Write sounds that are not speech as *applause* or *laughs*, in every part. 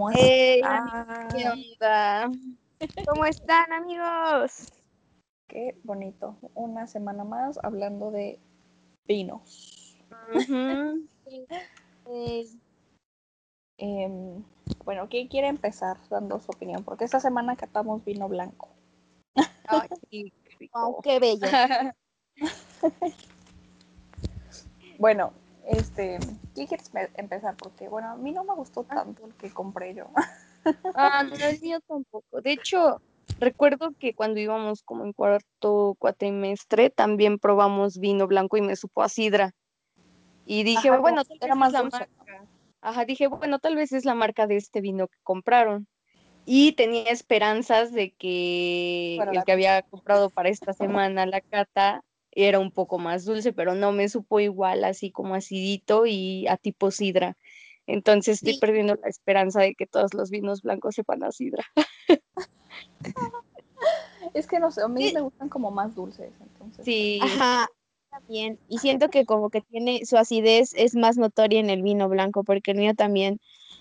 ¿cómo Hey, están? ¿qué onda? *laughs* ¿Cómo están, amigos? Qué bonito. Una semana más hablando de vinos. Eh, *laughs* Em, bueno, ¿quién quiere empezar dando su opinión? Porque esta semana catamos vino blanco. Ay, qué rico. *laughs* oh, qué bello. Bueno, este, ¿quién quiere empe- empezar? Porque bueno, a mí no me gustó tanto el que compré yo. Ah, no, el mío tampoco. De hecho, recuerdo que cuando íbamos como en cuarto cuatrimestre, también probamos vino blanco y me supo a sidra. Y dije, Ajá, bueno, tal era vez más es la dulce. marca. Ajá, dije, bueno, tal vez es la marca de este vino que compraron. Y tenía esperanzas de que el que había comprado para esta semana, la cata, era un poco más dulce, pero no me supo igual, así como acidito y a tipo sidra. Entonces estoy Sí. perdiendo la esperanza de que todos los vinos blancos sepan a sidra. *laughs* Es que no sé, a mí Sí. me gustan como más dulces, entonces. Sí, Ajá, también. Y siento que como que tiene su acidez es más notoria en el vino blanco, porque el mío también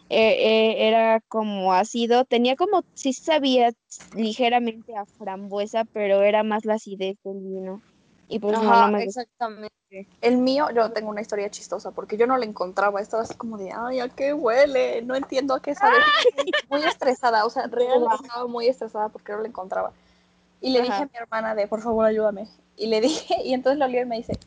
eh, eh, era como ácido. Tenía como, sí sabía ligeramente a frambuesa, pero era más la acidez del vino. Y pues no, ajá, no me gusta. exactamente. El mío, yo tengo una historia chistosa porque yo no lo encontraba. Estaba así como de, ay, ¿a qué huele? No entiendo a qué sabe. *laughs* Muy estresada, o sea, real Guau. estaba muy estresada porque no lo encontraba. Y le dije Ajá. a mi hermana de, por favor, ayúdame. Y le *laughs* dije, y entonces lo olió y me dice,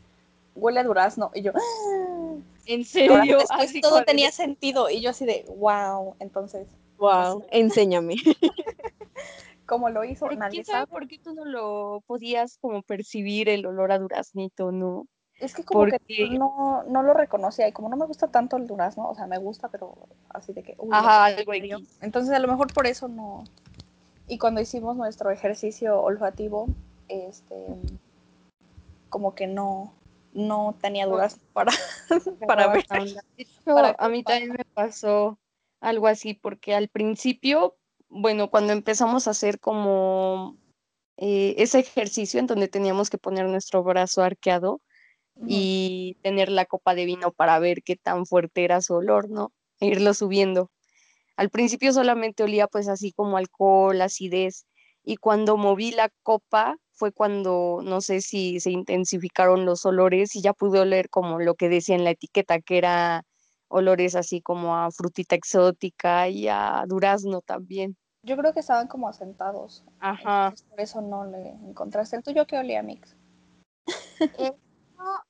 huele a durazno. Y yo, "Ah". ¿En Ahora, serio? Así todo tenía sentido. Y yo así de, wow. Entonces, Wow, enséñame. *laughs* ¿cómo lo hizo? Pero Nadie quién sabe sabe. por qué tú no lo podías como percibir el olor a duraznito, ¿no? Es que como que no, no lo reconocía. Y como no me gusta tanto el durazno, o sea, me gusta, pero así de que, uy, ajá, algo. Entonces a lo mejor por eso no. Y cuando hicimos nuestro ejercicio olfativo, este, como que no, no tenía dudas *laughs* para, para ver. para a mí también me pasó algo así, porque al principio, bueno, cuando empezamos a hacer como eh, ese ejercicio en donde teníamos que poner nuestro brazo arqueado y tener la copa de vino para ver qué tan fuerte era su olor, ¿no? E irlo subiendo. Al principio solamente olía pues así como alcohol, acidez, y cuando moví la copa fue cuando no sé si se intensificaron los olores y ya pude oler como lo que decía en la etiqueta, que era olores así como a frutita exótica y a durazno también. Yo creo que estaban como asentados. Ajá. Entonces por eso no le encontraste. ¿El tuyo qué olía, Mix?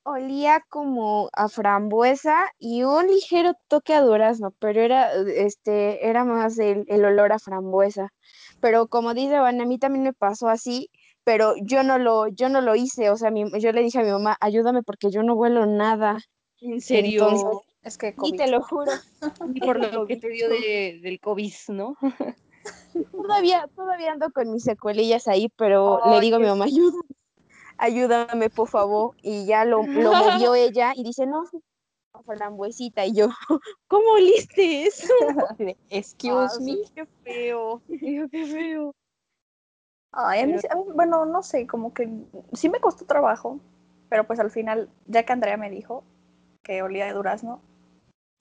olía como a frambuesa y un ligero toque a durazno, pero era, eh, este, era más el, el olor a frambuesa. Pero como dice Van, a mí también me pasó así, pero yo no lo, yo no lo hice, o sea, mi- yo le dije a mi mamá, ayúdame porque yo no huelo nada. En serio, Entonces, Es que COVID. te lo juro. *laughs* y por lo *laughs* que te dio de, del COVID, ¿no? *laughs* Todavía, todavía ando con mis secuelillas ahí, pero le digo a mi mamá, ayúdame, ayúdame, por favor. Y ya lo, *laughs* lo movió ella y dice, no, sí, frambuesita. Y yo, *laughs* ¿cómo oliste eso? *laughs* Excuse me. qué feo, qué feo. Ay, a mí, a mí, bueno, no sé, como que sí me costó trabajo, pero pues al final, ya que Andrea me dijo que olía de durazno,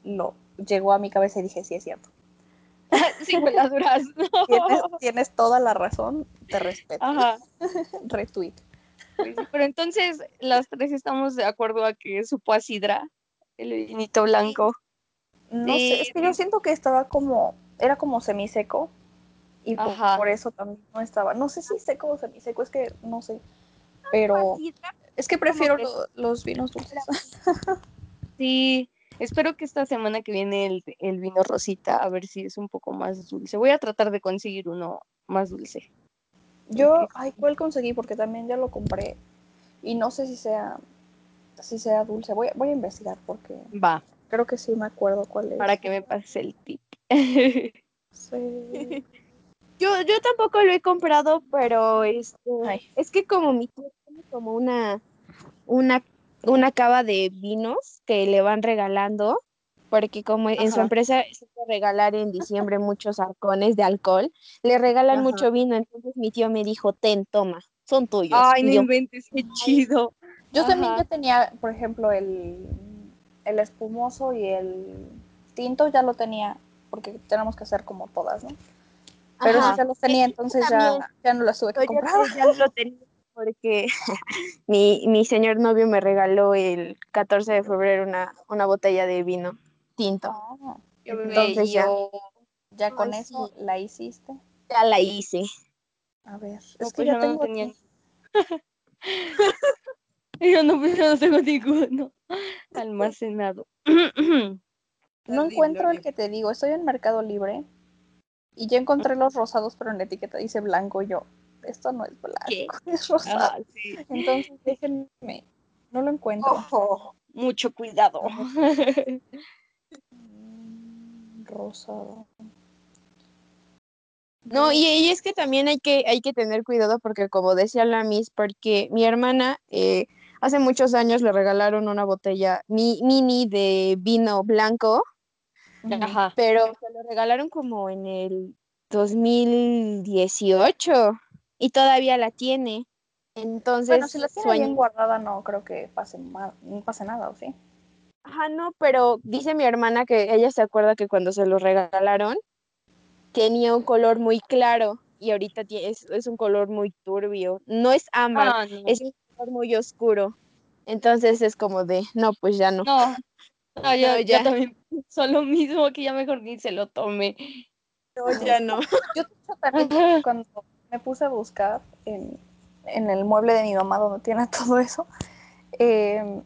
lo llegó a mi cabeza y dije, sí es cierto. *laughs* Sí, huele a durazno. Tienes, tienes toda la razón, te respeto. Ajá. *laughs* Retweet. pues Pero entonces las tres estamos de acuerdo a que supo a sidra, el vinito blanco. No sé, es que yo sí. siento que estaba como, era como semiseco y por, eso también no estaba. No sé si seco o semiseco, es que no sé, pero es que prefiero los vinos dulces. *laughs* Sí, espero que esta semana que viene el, el vino rosita, a ver si es un poco más dulce. Voy a tratar de conseguir uno más dulce. Yo, ay, ¿cuál conseguí? Porque también ya lo compré y no sé si sea, si sea dulce. Voy, a- voy a investigar porque Va, creo que sí me acuerdo cuál es. para que me pases el tip. *laughs* Sí. *laughs* Yo, yo tampoco lo he comprado, pero este, Ay. es que como mi tío tiene como una, una, una cava de vinos que le van regalando, porque como en su empresa se puede regalar en diciembre muchos arcones de alcohol, le regalan Ajá. mucho vino, entonces mi tío me dijo, ten, toma, son tuyos. Ay, no yo, inventes, qué chido. Yo también ya tenía, por ejemplo, el, el espumoso y el tinto ya lo tenía, porque tenemos que hacer como todas, ¿no? Pero eso ya los tenía, entonces ya, ya no las tuve que Yo ya lo tenía porque *laughs* mi, mi señor novio me regaló el 14 de febrero una, una botella de vino tinto. Ah, Entonces ya. ya con eso sí. la hiciste. Ya la hice. A ver, No, es que pues yo yo no tengo tenía *laughs* Yo no, pues yo no tengo ninguno *laughs* almacenado. *clears throat* No encuentro el que te digo, estoy en Mercado Libre y ya encontré los rosados, pero en la etiqueta dice blanco. y Yo, esto no es blanco, ¿Qué? *laughs* es rosado. Sí. Entonces déjenme, no lo encuentro. Ojo, mucho cuidado. *laughs* Rosado. No, y, y es que también hay que, hay que tener cuidado porque como decía la Miss, porque mi hermana eh, hace muchos años le regalaron una botella mi- mini de vino blanco. Ajá. pero se lo regalaron como en el 2018 y todavía la tiene. Entonces, Bueno, si la tiene bien guardada, no creo que pase, no pase nada, ¿o sí? Ajá, no, pero dice mi hermana que ella se acuerda que cuando se lo regalaron tenía un color muy claro y ahorita es, es un color muy turbio. No es ámbar, Ah, no. es un color muy oscuro. Entonces es como de, no, pues ya no. No, no, *laughs* yo, No, yo ya. también pienso lo mismo, que ya mejor ni se lo tome. No, ya no. *laughs* *laughs* Yo cuando me puse a buscar en, en el mueble de mi mamá donde tiene *laughs* todo eso, eh,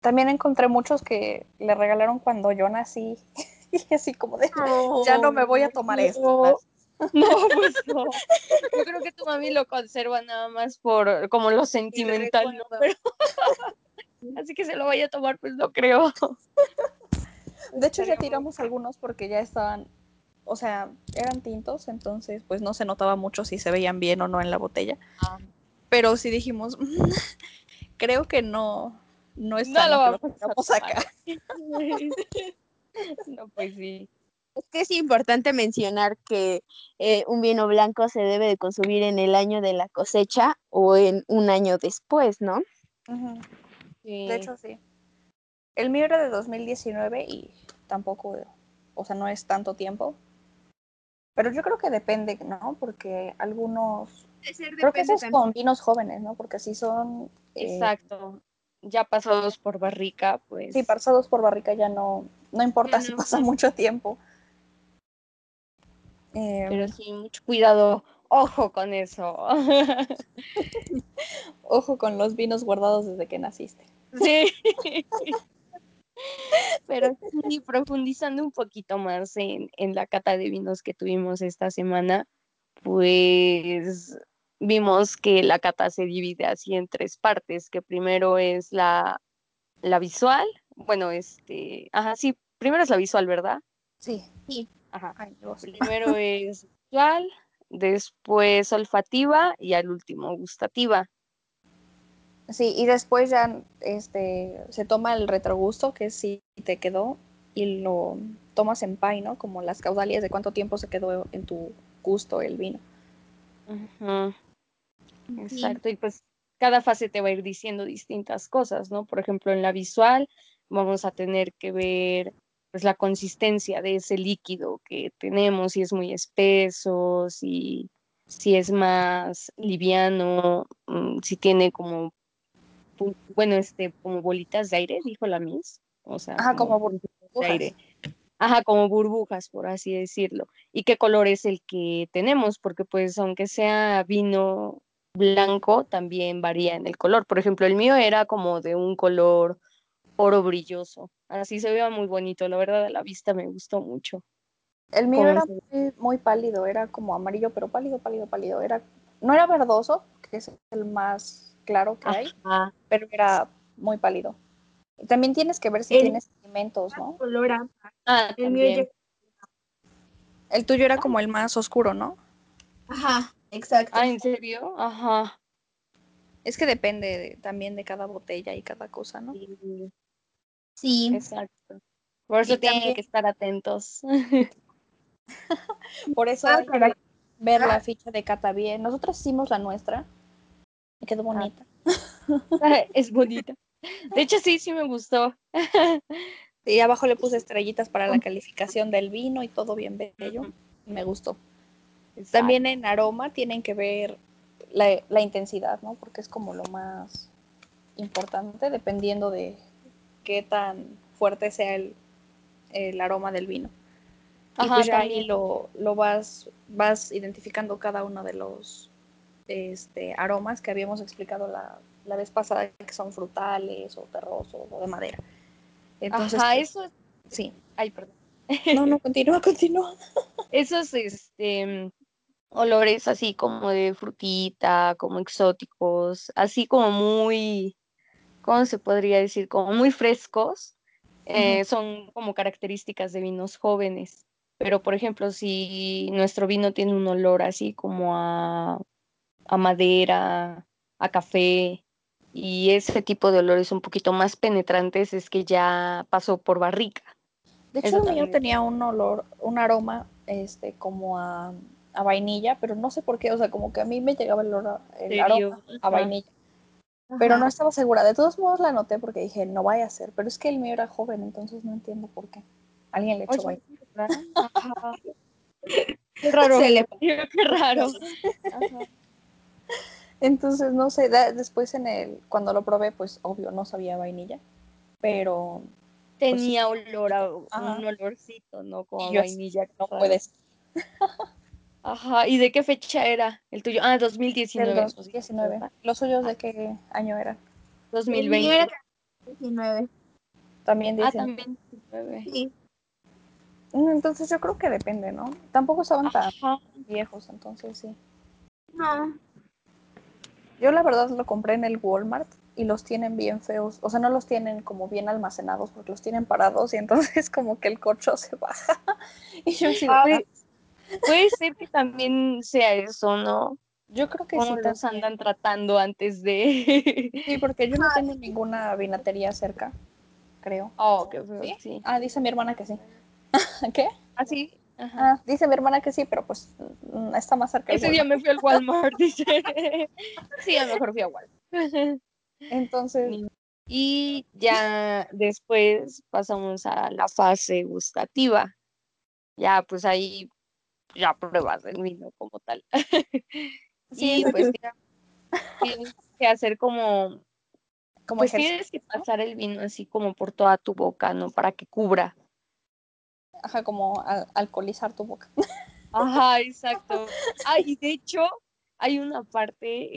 también encontré muchos que le regalaron cuando yo nací. *laughs* Y así como de, ya no me voy a tomar esto. *laughs* No, pues no. Yo creo que tu mami lo conserva nada más por como lo sentimental, ¿no? Pero así que se lo vaya a tomar, pues no creo. De hecho, ya Esperemos. tiramos algunos porque ya estaban, o sea, eran tintos, entonces pues no se notaba mucho si se veían bien o no en la botella. Ah. Pero sí dijimos, *laughs* creo que no, no es No lo que vamos a tengamos tomar. acá. *laughs* No, pues sí. Es que es importante mencionar que eh, un vino blanco se debe de consumir en el año de la cosecha o en un año después, ¿no? Ujú. sí. De hecho, sí. El mío era de 2019 y tampoco, o sea, no es tanto tiempo. Pero yo creo que depende, ¿no? Porque algunos, creo que esos con vinos jóvenes, ¿no? Porque si son, eh, Exacto. Ya pasados por barrica, pues. sí, pasados por barrica ya no, no importa si pasa mucho tiempo. Eh, Pero sí, mucho cuidado. Ojo con eso. *laughs* ojo con los vinos guardados desde que naciste. Sí. *laughs* *laughs* Pero sí, profundizando un poquito más en, en la cata de vinos que tuvimos esta semana, pues vimos que la cata se divide así en tres partes, que primero es la, la visual, bueno, este, ajá, sí, primero es la visual, ¿verdad? Sí. Ajá. Ay. Primero es visual, después olfativa y al último gustativa. Sí, y después ya este, se toma el retrogusto, que sí te quedó, y lo tomas en pie, ¿no? Como las caudalias de cuánto tiempo se quedó en tu gusto el vino. Ujú, Exacto, y pues cada fase te va a ir diciendo distintas cosas, ¿no? Por ejemplo, en la visual vamos a tener que ver pues la consistencia de ese líquido que tenemos, si es muy espeso, si, si es más liviano, mm, si tiene como, bueno, este, como bolitas de aire, dijo la Miss, o sea, Ajá, como de burbujas. aire. Ajá, como burbujas, por así decirlo. ¿Y qué color es el que tenemos? Porque pues aunque sea vino blanco, también varía en el color. Por ejemplo, el mío era como de un color oro brilloso. Así se veía muy bonito, la verdad a la vista me gustó mucho. El mío era muy, muy pálido, era como amarillo, pero pálido, pálido, pálido. Era, no era verdoso, que es el más claro que hay, Ajá, pero era muy pálido. Y también tienes que ver si El- tienes sedimentos, ¿no? color ah, El mío. El tuyo era como el más oscuro, ¿no? Ajá, exacto. Ah, ¿en serio? Ajá. Es que depende de- también de cada botella y cada cosa, ¿no? Sí, Sí. exacto. Por eso Y tienen también- que estar atentos. *laughs* Por eso Ah, hay que ver la ficha de cata bien. Nosotros hicimos la nuestra. Me quedó bonita. *laughs* es bonita. De hecho, sí, sí me gustó. *laughs* Y abajo le puse estrellitas para la calificación del vino y todo bien bello. Me gustó. También en aroma tienen que ver la, la intensidad, ¿no? Porque es como lo más importante dependiendo de qué tan fuerte sea el, el aroma del vino. Y Ajá, pues ya ahí lo, lo vas, vas identificando cada uno de los este, aromas que habíamos explicado la, la vez pasada, que son frutales o terrosos o de madera. Entonces, Ajá, pues, eso es. sí. Ay, perdón. No, no, continúa, continúa. *laughs* Esos este, olores así como de frutita, como exóticos, así como muy, ¿cómo se podría decir? Como muy frescos, eh, son como características de vinos jóvenes. Pero, por ejemplo, si nuestro vino tiene un olor así como a, a madera, a café, y ese tipo de olores un poquito más penetrantes, es que ya pasó por barrica. De hecho, el mío tenía un olor, un aroma, este, como a, a vainilla, pero no sé por qué, o sea, como que a mí me llegaba el, olor a- el aroma a Ajá. vainilla. Pero no estaba segura. De todos modos la anoté porque dije, no vaya a ser. Pero es que el mío era joven, entonces no entiendo por qué. Alguien le echó vainilla. Qué raro. Se le Qué raro. Ajá. Entonces, no sé, da- después en el, cuando lo probé, pues obvio, no sabía vainilla. Pero Tenía olor a Ajá. un olorcito, ¿no? Como yo vainilla. no raro. puedes. Ajá. ¿Y de qué fecha era el tuyo? Ah, Del 2019. nos dijiste, 2019. ¿verdad? ¿Los suyos de qué año eran? El mío 2020. era 19. También Ah, 19. también 19. Sí. Entonces yo creo que depende, ¿no? Tampoco estaban tan Ajá. viejos, entonces sí. No. Yo la verdad lo compré en el Walmart y los tienen bien feos. O sea, no los tienen como bien almacenados porque los tienen parados y entonces *laughs* como que el corcho se baja. *laughs* Y yo Ah, Puede, puede ser que también sea eso, ¿no? yo creo que sí los andan tratando antes de. *laughs* Sí, porque yo no tengo ninguna vinatería cerca, creo. Oh, qué feo, ¿Sí? sí. Ah, dice mi hermana que sí. *laughs* ¿Qué? Así. Ajá. Ah, dice mi hermana que sí, pero pues mm, está más cerca Ese día me fui al Walmart, *laughs* dice. Sí, a lo mejor fui a Walmart. Entonces, Y ya después pasamos a la fase gustativa. Ya, pues ahí ya pruebas el vino como tal. *laughs* Sí, y pues ya tienes que hacer como, como pues tienes que pasar el vino así como por toda tu boca, ¿no? Para que cubra. Ajá, como al- alcoholizar tu boca. Ajá, exacto. Ah, y de hecho, hay una parte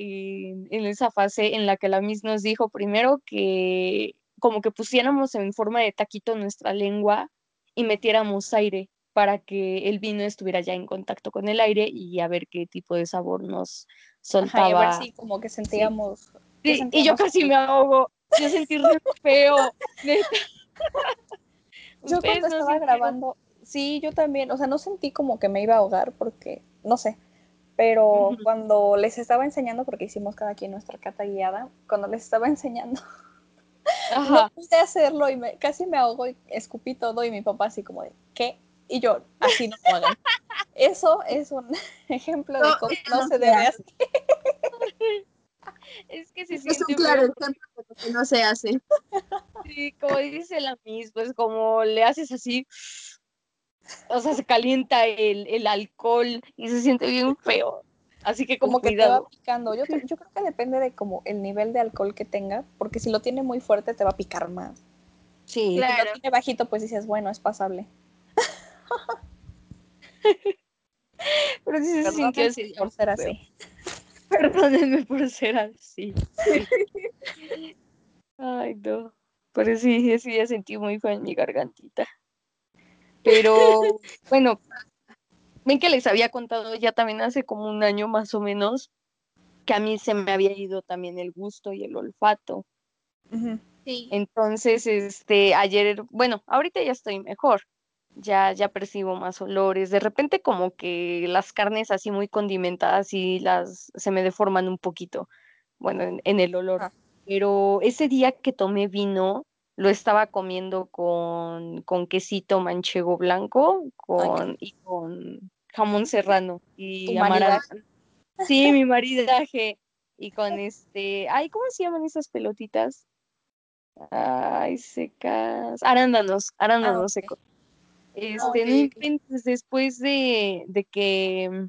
en, en esa fase en la que la Miss nos dijo primero que como que pusiéramos en forma de taquito nuestra lengua y metiéramos aire para que el vino estuviera ya en contacto con el aire y a ver qué tipo de sabor nos Ajá, y a ver soltaba. si como que sentíamos. ¿qué Sí, y yo casi me ahogo. Yo sentí re feo, neta. *laughs* Yo cuando no estaba grabando, sí, yo también, o sea, no sentí como que me iba a ahogar porque, no sé, pero cuando les estaba enseñando, porque hicimos cada quien nuestra cata guiada, cuando les estaba enseñando, *laughs* no pude hacerlo y me, casi me ahogo y escupí todo y mi papá así como de, ¿qué? Y yo, así no lo hagan. *laughs* Eso es un *laughs* ejemplo de cómo no no se debe hace. hacer. Es que se Es un siente claro feo. ejemplo de lo que no se hace. Sí, como dice la Miss, pues como le haces así, o sea, se calienta el, el alcohol y se siente bien feo. Así que Como que te va picando. Yo, yo creo que depende de como el nivel de alcohol que tenga, porque si lo tiene muy fuerte te va a picar más. Sí. Y si Claro. lo tiene bajito, pues dices, bueno, es pasable. *laughs* Pero sí se sintió así. por ser feo. así. *laughs* Perdónenme por ser así. Sí. Ay, no. Pero sí, sí, ya sentí muy feo en mi gargantita. Pero *laughs* bueno, ven que les había contado ya también hace como un año más o menos que a mí se me había ido también el gusto y el olfato. Sí. Entonces, este, ayer, bueno, ahorita ya estoy mejor. Ya, ya percibo más olores. De repente como que las carnes así muy condimentadas y las se me deforman un poquito. Bueno, en, en el olor. Ah. Pero ese día que tomé vino, lo estaba comiendo con, con quesito manchego blanco con, y con jamón serrano y amaranto. maridaje. Sí, mi maridaje. Y con *laughs* este, ay, ¿cómo se llaman esas pelotitas? Ay, secas. Arándanos, arándanos ok. secos. Este, después de, de que.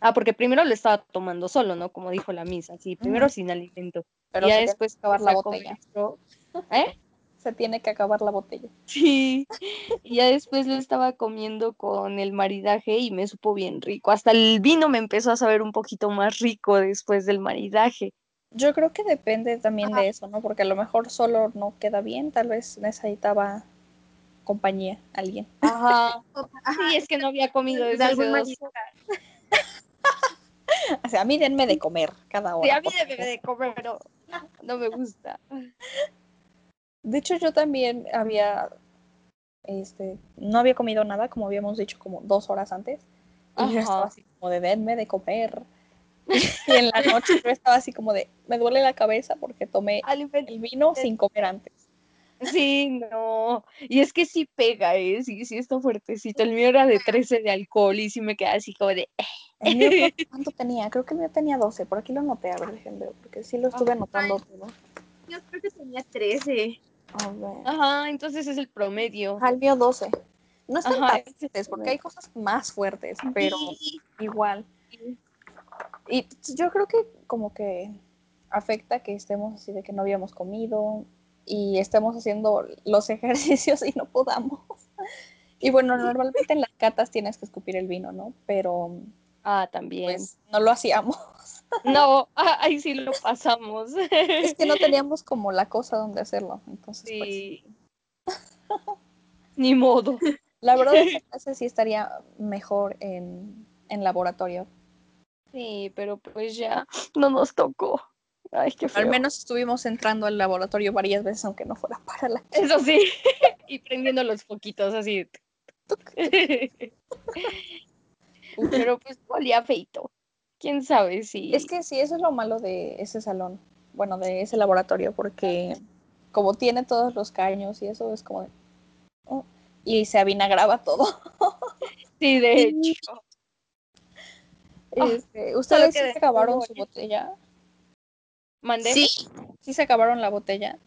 Ah, porque primero lo estaba tomando solo, ¿no? Como dijo la misa, sí, primero sin alimento. Pero y ya después acabar la botella. *laughs* ¿Eh? Se tiene que acabar la botella. Sí. Y ya después lo estaba comiendo con el maridaje y me supo bien rico. Hasta el vino me empezó a saber un poquito más rico después del maridaje. Yo creo que depende también de eso, ¿no? Porque a lo mejor solo no queda bien, tal vez necesitaba compañía, alguien. Ajá. Ajá, Sí, es que no había comido de desde hace dos maridaje. *laughs* O sea, a mí denme de comer cada hora. Sí, a mí favor. de comer, pero no me gusta. De hecho, yo también había, este, no había comido nada, como habíamos dicho, como dos horas antes. Y yo estaba así como de denme de comer. Y en la noche yo estaba así como de, me duele la cabeza porque tomé *laughs* Alimento. el vino sin comer antes. Sí, no. Y es que sí pega, ¿eh? Sí, sí está fuertecito. El mío era de 13 de alcohol y sí me queda así como de... El mío, ¿cuánto- *laughs* ¿cuánto tenía? Creo que el mío tenía 12. Por aquí lo anoté, a ver, déjenme ver, porque sí lo estuve anotando todo. Yo creo que tenía 13. A ver. Ajá, entonces es el promedio. Ajá, el mío 12. No están Ajá, tan fuertes, porque hay cosas más fuertes, pero Sí, igual. Y yo creo que como que afecta que estemos así de que no habíamos comido y estemos haciendo los *laughs* ejercicios y no podamos. Y bueno, normalmente en las catas tienes que escupir el vino, ¿no? Pero Ah, también. pues no lo hacíamos. No, ah, ahí sí lo pasamos. Es que no teníamos como la cosa donde hacerlo. Entonces, pues, Sí. Ni modo. la verdad esa clase sí estaría mejor en, en laboratorio. Sí, pero pues ya no nos tocó. Ay, qué feo. Al menos estuvimos entrando al laboratorio varias veces, aunque no fuera para la *laughs* Eso sí. y prendiendo los foquitos así. pero pues olía feito. ¿Quién sabe si... Es que sí, eso es lo malo de ese salón, bueno, de ese laboratorio, porque como tiene todos los caños y eso es como de... oh, y se avinagraba todo. *laughs* Sí, de *laughs* hecho. Este, ¿Ustedes sí acabaron su botella? ¿Mandé? sí, ¿Sí se acabaron la botella?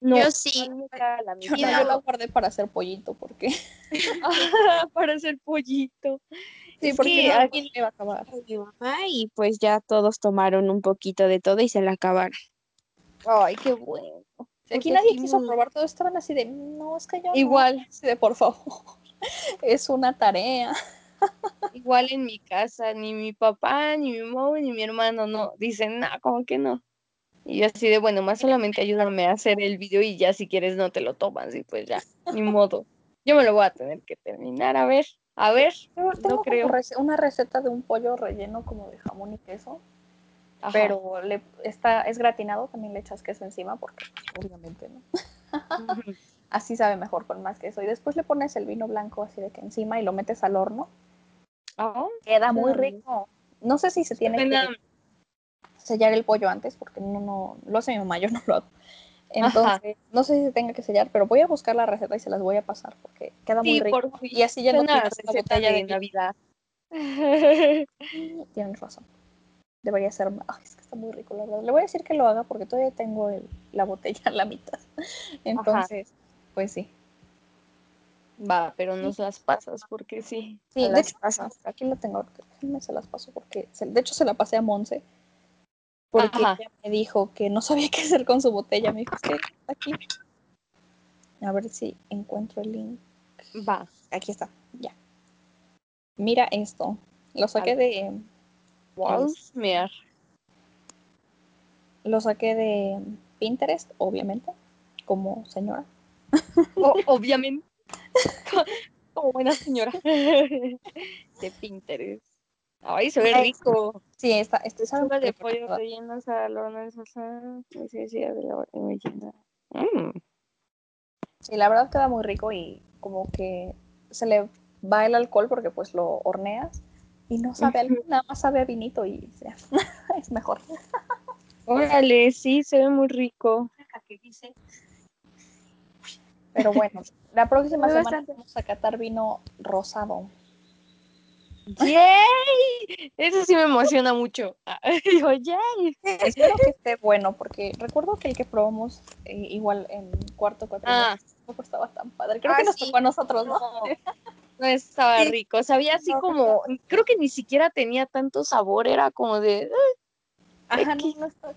No, yo sí. la Yo no, yo la guardé para hacer pollito, porque... *laughs* para hacer pollito. Sí, Es porque no aquí- me iba a acabar. mi mamá y pues ya todos tomaron un poquito de todo y se la acabaron. Ay, qué bueno. Si aquí nadie quiso probar, todos estaban así de, no, es que yo no". Igual, Así de, por favor, *laughs* es una tarea. *laughs* igual en mi casa, ni mi papá, ni mi mamá, ni mi hermano, no, dicen, no, como que no. Y yo así de, bueno, más solamente ayúdame a hacer el video y ya si quieres no te lo tomas y pues ya, ni modo. Yo me lo voy a tener que terminar, a ver, a ver, Yo tengo no creo. una receta de un pollo relleno como de jamón y queso, Ajá. pero le, está, es gratinado, también le echas queso encima porque pues, obviamente no. *laughs* Así sabe mejor con más queso. Y después le pones el vino blanco así de que encima y lo metes al horno. Ah, Queda muy rico. No sé si se tiene que sellar el pollo antes porque no, no lo hace mi mamá, yo no lo hago. Entonces, no sé si se tenga que sellar, pero voy a buscar la receta y se las voy a pasar porque queda muy rico. por. Y así ya no tienes la receta botella de. Navidad. Tienes razón. Debería ser. Ay, es que está muy rico, la verdad. Le voy a decir que lo haga porque todavía tengo el- la botella a la mitad. *laughs* Entonces, pues sí. Va, pero nos las pasas porque sí. Sí, de las hecho, pasas. aquí la tengo. Déjenme se las paso porque. se- de hecho, se la pasé a Monse. Porque Ajá. ella me dijo que no sabía *laughs* qué hacer con su botella. Me dijo, que está aquí. A ver si encuentro el link. Va. Aquí está, ya. Mira esto. Lo saqué de. Walsmear. Lo saqué de Pinterest, obviamente. Como señora. O- obviamente. *laughs* Como buena señora. *laughs* De Pinterest. Ay, se ve Ay, rico. Sí, está, este sabe Sopa de la pollo verdad. relleno, salón de salsa, necesidad de la rellena. Mm. Sí, la verdad queda muy rico y como que se le va el alcohol porque pues lo horneas y no sabe a *laughs* alcohol, nada más sabe a vinito y ya, *laughs* es mejor. Órale, sí, se ve muy rico. Pero bueno, la próxima semana vamos a catar vino rosado. ¡Yay! Eso sí me emociona mucho. *laughs* Ah, Yo, yay. Espero que esté bueno, porque recuerdo que el que probamos eh, igual en cuarto cuatrimestre Ah. tampoco estaba tan padre. Creo Ah, que nos sí. tocó a nosotros, ¿no? No, no estaba rico. Sabía así como, creo que ni siquiera tenía tanto sabor. Era como de, Ajá, no, estaba,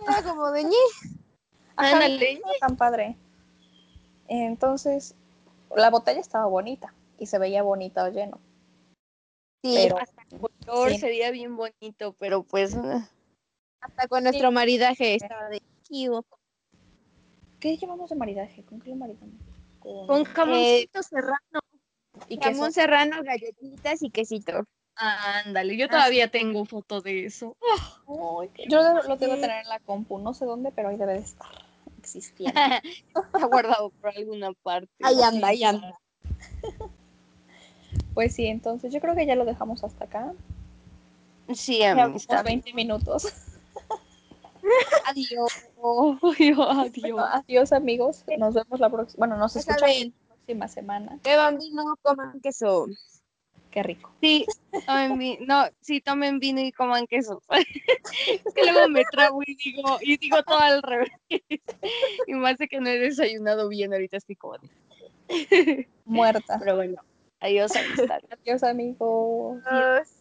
*laughs* Era como de ñe. ajá, no estaba tan padre. Entonces, la botella estaba bonita y se veía bonita o lleno. Sí, Pero Hasta el color Sí. se veía bien bonito, pero pues eh, hasta con nuestro maridaje estaba de. ¿qué llevamos de maridaje? ¿Con qué lo maridamos? Con, con jamoncito serrano. y queso. Jamón serrano, galletitas y quesito. Ándale, yo Ah, todavía tengo foto de eso. Ay, yo lo, lo debo tener en la compu, no sé dónde, pero ahí debe de estar existiendo. *laughs* Está guardado por alguna parte. Ahí anda, ahí anda. Pues sí, entonces yo creo que ya lo dejamos hasta acá. Sí, amistad. 20 minutos. *laughs* Adiós. Adiós, adiós. Amigos. Nos vemos la próxima. Bueno, nos escuchamos la próxima semana. beban vino, coman queso. Qué rico. Sí, tomen vi- no, sí, tomen vino y coman queso. *laughs* es que luego me trago y digo, y digo todo al revés. y más de que no he desayunado bien, ahorita estoy como Muerta. Pero bueno, adiós amistad. Adiós amigos. Adiós.